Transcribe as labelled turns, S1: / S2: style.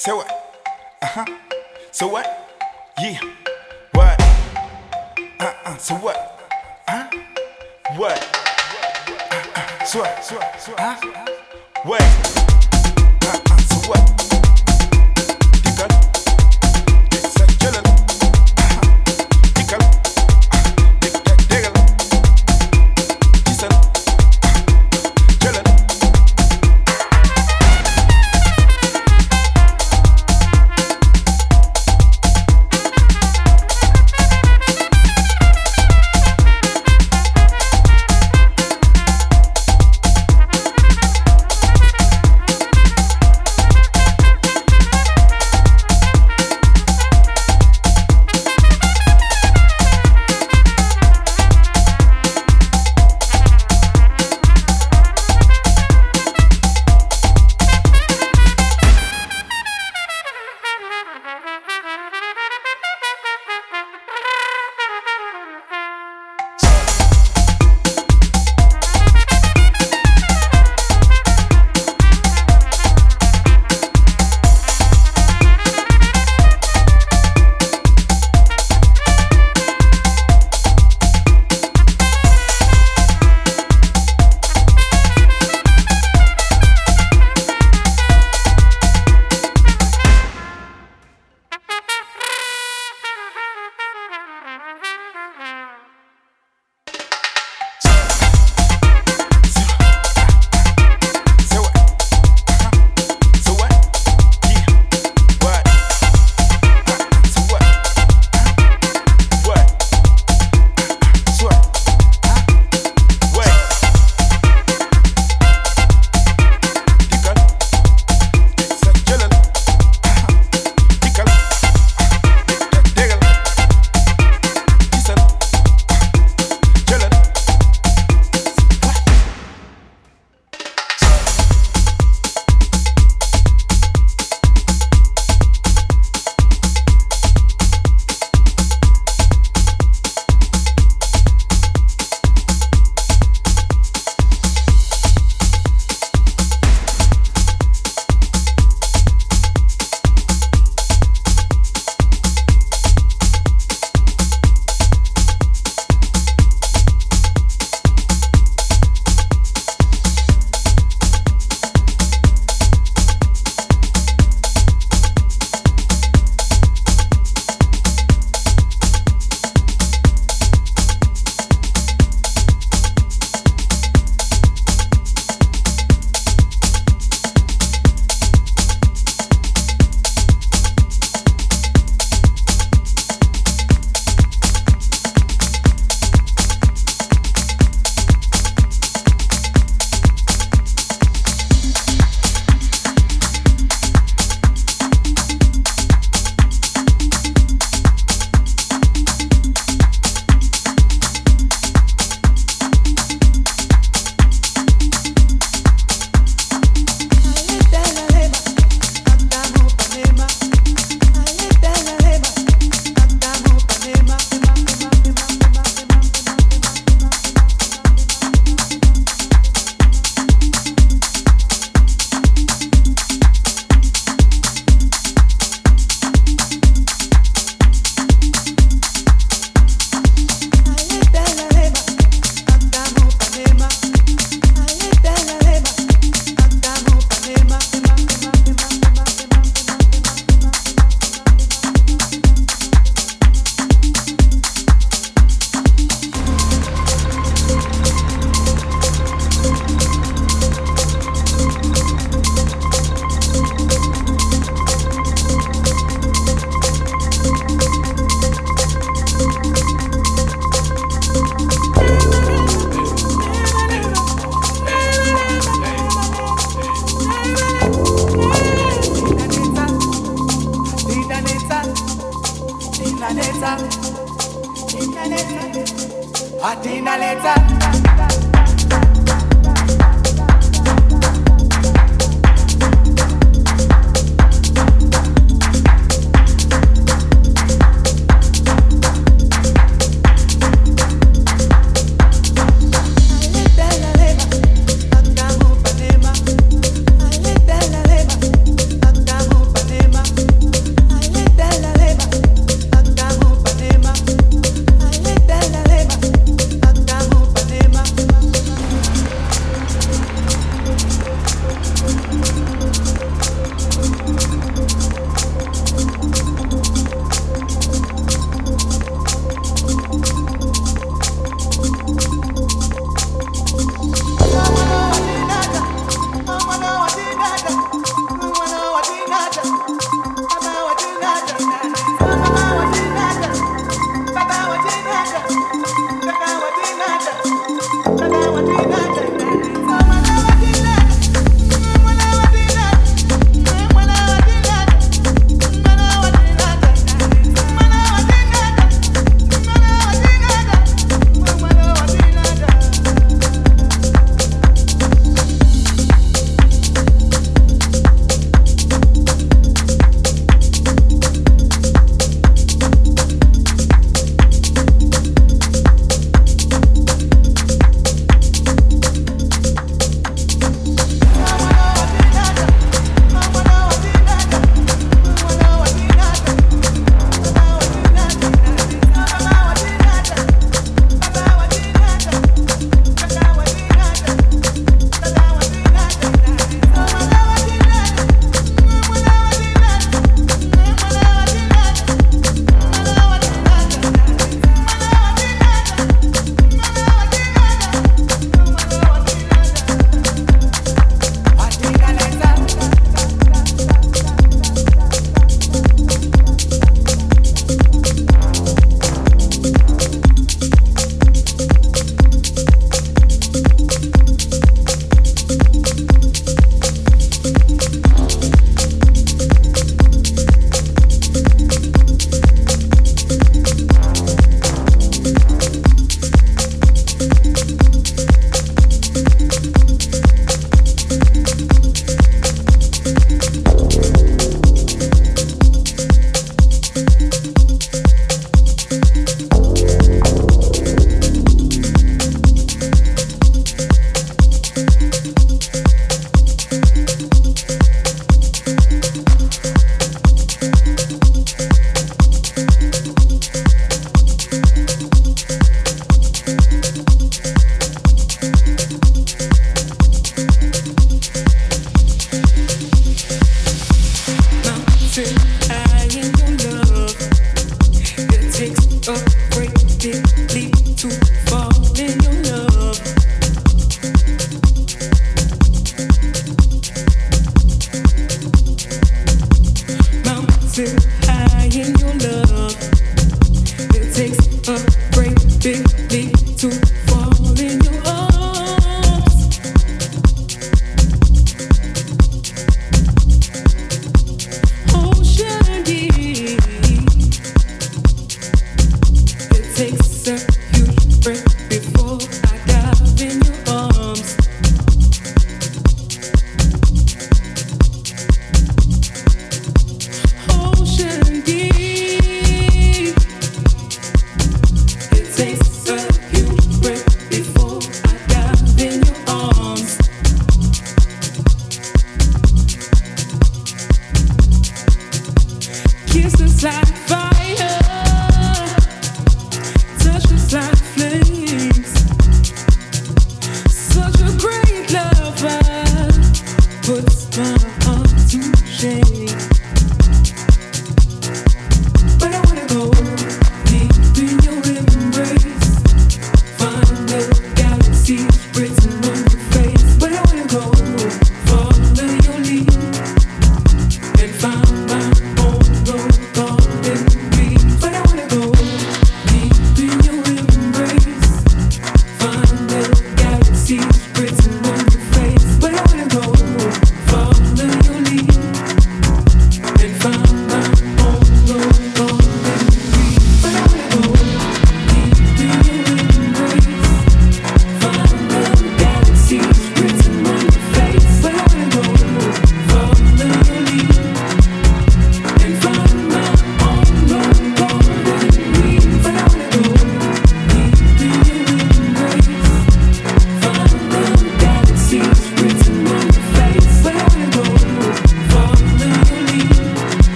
S1: So what? Uh huh. So what? Yeah. What? Uh uh. So what? Huh? What? Uh uh. So what? So what? Huh? What?
S2: Uh uh. So what?